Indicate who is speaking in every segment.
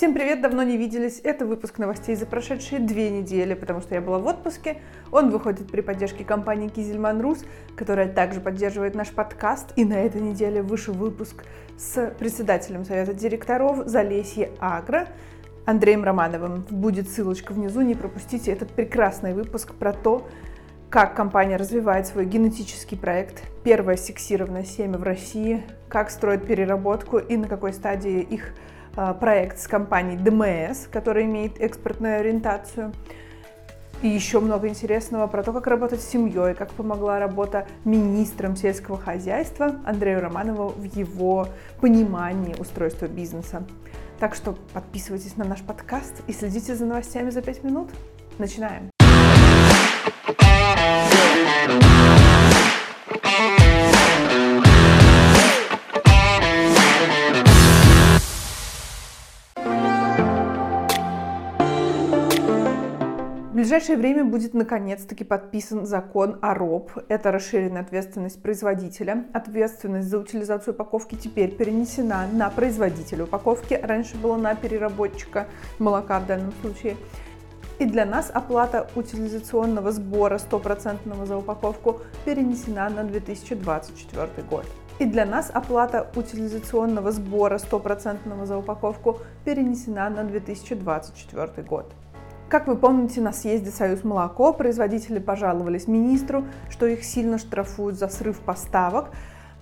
Speaker 1: Всем привет, давно не виделись. Это выпуск новостей за прошедшие две недели, потому что я была в отпуске. Он выходит при поддержке компании Кизельман Рус, которая также поддерживает наш подкаст. И на этой неделе вышел выпуск с председателем Совета директоров Залесье Агро Андреем Романовым. Будет ссылочка внизу, не пропустите этот прекрасный выпуск про то, как компания развивает свой генетический проект, первое сексированное семя в России, как строит переработку и на какой стадии их проект с компанией ДМС, которая имеет экспортную ориентацию. И еще много интересного про то, как работать с семьей, как помогла работа министром сельского хозяйства Андрею Романову в его понимании устройства бизнеса. Так что подписывайтесь на наш подкаст и следите за новостями за 5 минут. Начинаем! Ближайшее время будет наконец-таки подписан закон о РОП. Это расширенная ответственность производителя. Ответственность за утилизацию упаковки теперь перенесена на производителя упаковки. Раньше было на переработчика молока в данном случае. И для нас оплата утилизационного сбора стопроцентного за упаковку перенесена на 2024 год. И для нас оплата утилизационного сбора стопроцентного за упаковку перенесена на 2024 год. Как вы помните, на съезде «Союз молоко» производители пожаловались министру, что их сильно штрафуют за срыв поставок,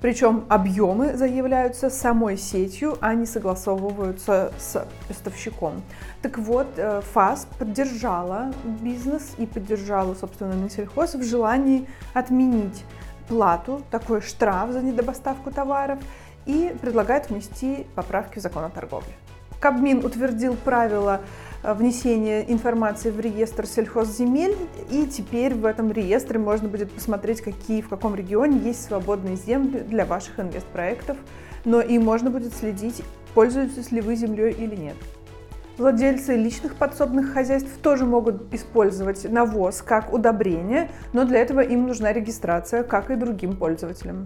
Speaker 1: причем объемы заявляются самой сетью, а не согласовываются с поставщиком. Так вот, э, ФАС поддержала бизнес и поддержала, собственно, Минсельхоз в желании отменить плату, такой штраф за недобоставку товаров, и предлагает внести поправки в закон о торговле. Кабмин утвердил правила Э, внесение информации в реестр сельхозземель, и теперь в этом реестре можно будет посмотреть, какие в каком регионе есть свободные земли для ваших инвестпроектов, но и можно будет следить, пользуетесь ли вы землей или нет. Владельцы личных подсобных хозяйств тоже могут использовать навоз как удобрение, но для этого им нужна регистрация, как и другим пользователям.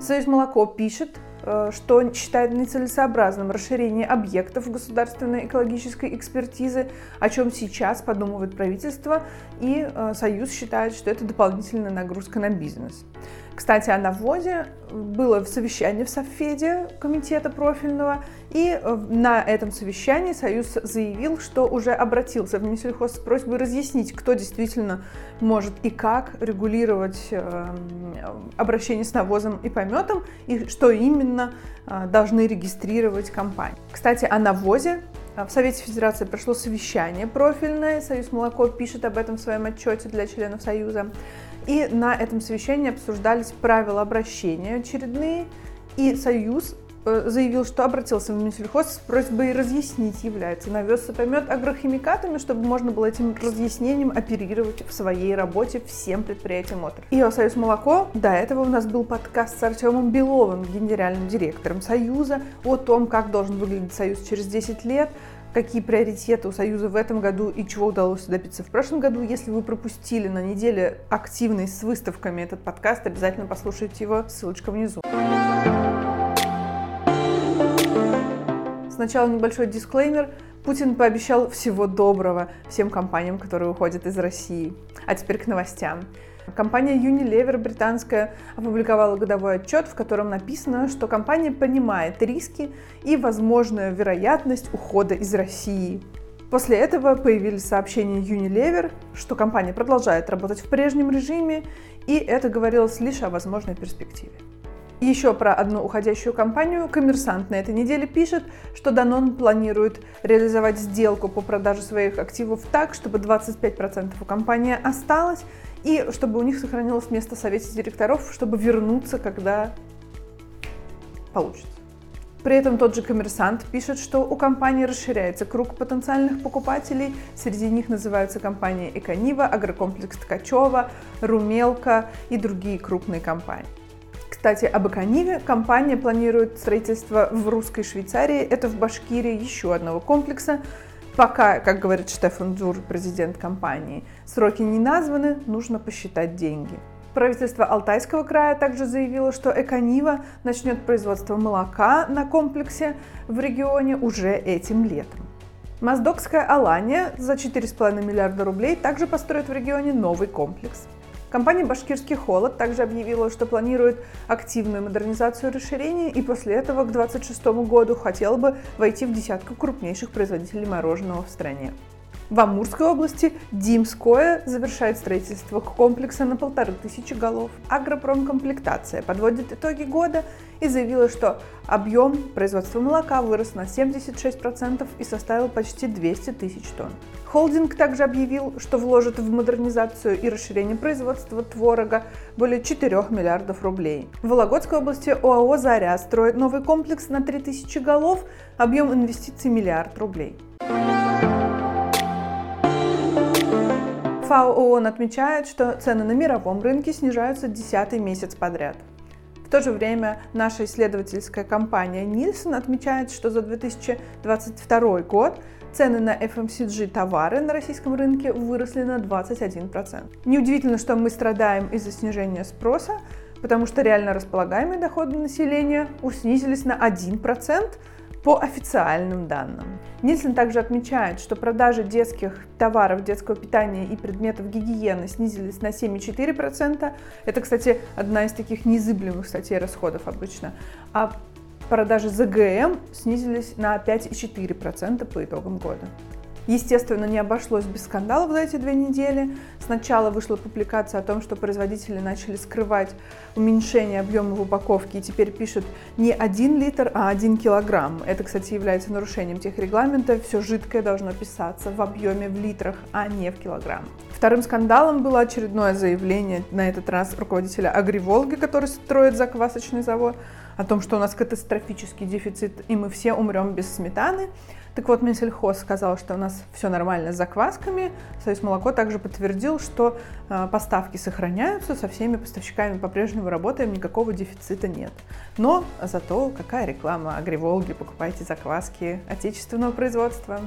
Speaker 1: Союз молоко пишет, что считает нецелесообразным расширение объектов государственной экологической экспертизы, о чем сейчас подумывает правительство, и э, Союз считает, что это дополнительная нагрузка на бизнес. Кстати, о навозе было совещание в Совфеде комитета профильного, и э, на этом совещании Союз заявил, что уже обратился в Минсельхоз с просьбой разъяснить, кто действительно может и как регулировать э, обращение с навозом и пометом, и что именно э, должны регистрировать компании. Кстати, о навозе в Совете Федерации прошло совещание профильное, Союз молоко пишет об этом в своем отчете для членов Союза. И на этом совещании обсуждались правила обращения очередные, и Союз э, заявил, что обратился в Минсельхоз с просьбой разъяснить, является навез помет агрохимикатами, чтобы можно было этим разъяснением оперировать в своей работе всем предприятиям отрасли. И о Союз молоко, до этого у нас был подкаст с Артемом Беловым, генеральным директором Союза, о том, как должен выглядеть Союз через 10 лет, какие приоритеты у Союза в этом году и чего удалось добиться в прошлом году. Если вы пропустили на неделе активный с выставками этот подкаст, обязательно послушайте его, ссылочка внизу. Сначала небольшой дисклеймер. Путин пообещал всего доброго всем компаниям, которые уходят из России. А теперь к новостям. Компания Unilever британская опубликовала годовой отчет, в котором написано, что компания понимает риски и возможную вероятность ухода из России. После этого появились сообщения Unilever, что компания продолжает работать в прежнем режиме, и это говорилось лишь о возможной перспективе. Еще про одну уходящую компанию. Коммерсант на этой неделе пишет, что Danone планирует реализовать сделку по продаже своих активов так, чтобы 25% у компании осталось, и чтобы у них сохранилось место в совете директоров, чтобы вернуться, когда получится. При этом тот же коммерсант пишет, что у компании расширяется круг потенциальных покупателей. Среди них называются компании Эконива, Агрокомплекс Ткачева, Румелка и другие крупные компании. Кстати, об Экониве компания планирует строительство в русской Швейцарии, это в Башкирии еще одного комплекса, Пока, как говорит Штефан Джур, президент компании, сроки не названы, нужно посчитать деньги. Правительство Алтайского края также заявило, что Эконива начнет производство молока на комплексе в регионе уже этим летом. Моздокская Алания за 4,5 миллиарда рублей также построит в регионе новый комплекс. Компания «Башкирский холод» также объявила, что планирует активную модернизацию расширение, и после этого к 2026 году хотела бы войти в десятку крупнейших производителей мороженого в стране. В Амурской области Димское завершает строительство комплекса на полторы тысячи голов. Агропромкомплектация подводит итоги года и заявила, что объем производства молока вырос на 76% и составил почти 200 тысяч тонн. Холдинг также объявил, что вложит в модернизацию и расширение производства творога более 4 миллиардов рублей. В Вологодской области ОАО «Заря» строит новый комплекс на 3000 голов, объем инвестиций миллиард рублей. ФАО ООН отмечает, что цены на мировом рынке снижаются десятый месяц подряд. В то же время наша исследовательская компания Нильсон отмечает, что за 2022 год цены на FMCG товары на российском рынке выросли на 21%. Неудивительно, что мы страдаем из-за снижения спроса, потому что реально располагаемые доходы населения снизились на 1%, по официальным данным. Нильсон также отмечает, что продажи детских товаров детского питания и предметов гигиены снизились на 7,4%. Это, кстати, одна из таких незыблемых статей расходов обычно. А продажи ЗГМ снизились на 5,4% по итогам года. Естественно, не обошлось без скандалов за эти две недели. Сначала вышла публикация о том, что производители начали скрывать уменьшение объема в упаковке и теперь пишут не 1 литр, а 1 килограмм. Это, кстати, является нарушением тех регламентов. Все жидкое должно писаться в объеме в литрах, а не в килограмм. Вторым скандалом было очередное заявление, на этот раз руководителя Агриволги, который строит заквасочный завод, о том, что у нас катастрофический дефицит и мы все умрем без сметаны. Так вот, Минсельхоз сказал, что у нас все нормально с заквасками. Союз молоко также подтвердил, что э, поставки сохраняются, со всеми поставщиками по-прежнему работаем, никакого дефицита нет. Но зато какая реклама Агриволги, покупайте закваски отечественного производства.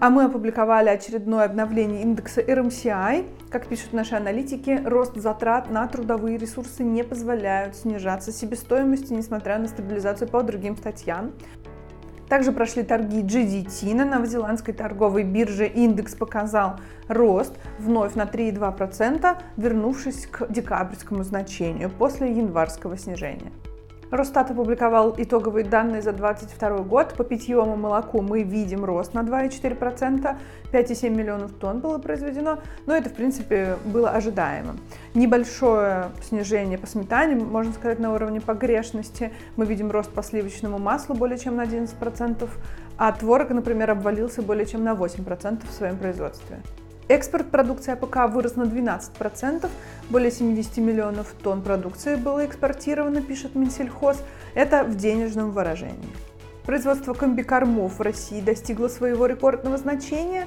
Speaker 1: А мы опубликовали очередное обновление индекса RMCI. Как пишут наши аналитики, рост затрат на трудовые ресурсы не позволяют снижаться себестоимости, несмотря на стабилизацию по другим статьям. Также прошли торги GDT на новозеландской торговой бирже. Индекс показал рост вновь на 3,2%, вернувшись к декабрьскому значению после январского снижения. Росстат опубликовал итоговые данные за 2022 год. По питьевому молоку мы видим рост на 2,4%, 5,7 миллионов тонн было произведено, но это, в принципе, было ожидаемо. Небольшое снижение по сметане, можно сказать, на уровне погрешности. Мы видим рост по сливочному маслу более чем на 11%, а творог, например, обвалился более чем на 8% в своем производстве. Экспорт продукции АПК вырос на 12%, более 70 миллионов тонн продукции было экспортировано, пишет Минсельхоз. Это в денежном выражении. Производство комбикормов в России достигло своего рекордного значения,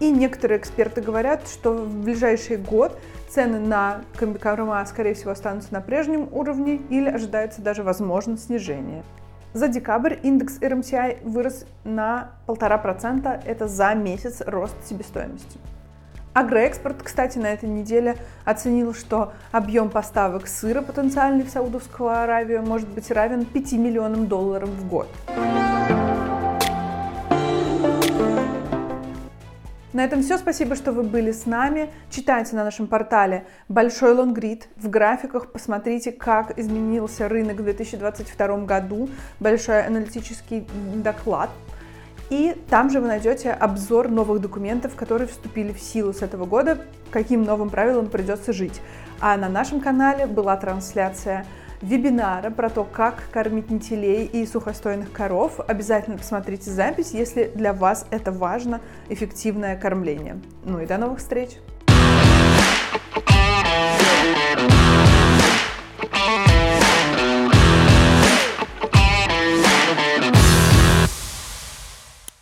Speaker 1: и некоторые эксперты говорят, что в ближайший год цены на комбикорма, скорее всего, останутся на прежнем уровне или ожидается даже возможно снижение. За декабрь индекс RMCI вырос на 1,5%, это за месяц рост себестоимости. Агроэкспорт, кстати, на этой неделе оценил, что объем поставок сыра потенциальный в Саудовскую Аравию может быть равен 5 миллионам долларов в год. На этом все. Спасибо, что вы были с нами. Читайте на нашем портале большой лонгрид. В графиках посмотрите, как изменился рынок в 2022 году. Большой аналитический доклад и там же вы найдете обзор новых документов, которые вступили в силу с этого года, каким новым правилам придется жить. А на нашем канале была трансляция вебинара про то, как кормить нетелей и сухостойных коров. Обязательно посмотрите запись, если для вас это важно, эффективное кормление. Ну и до новых встреч! Yeah.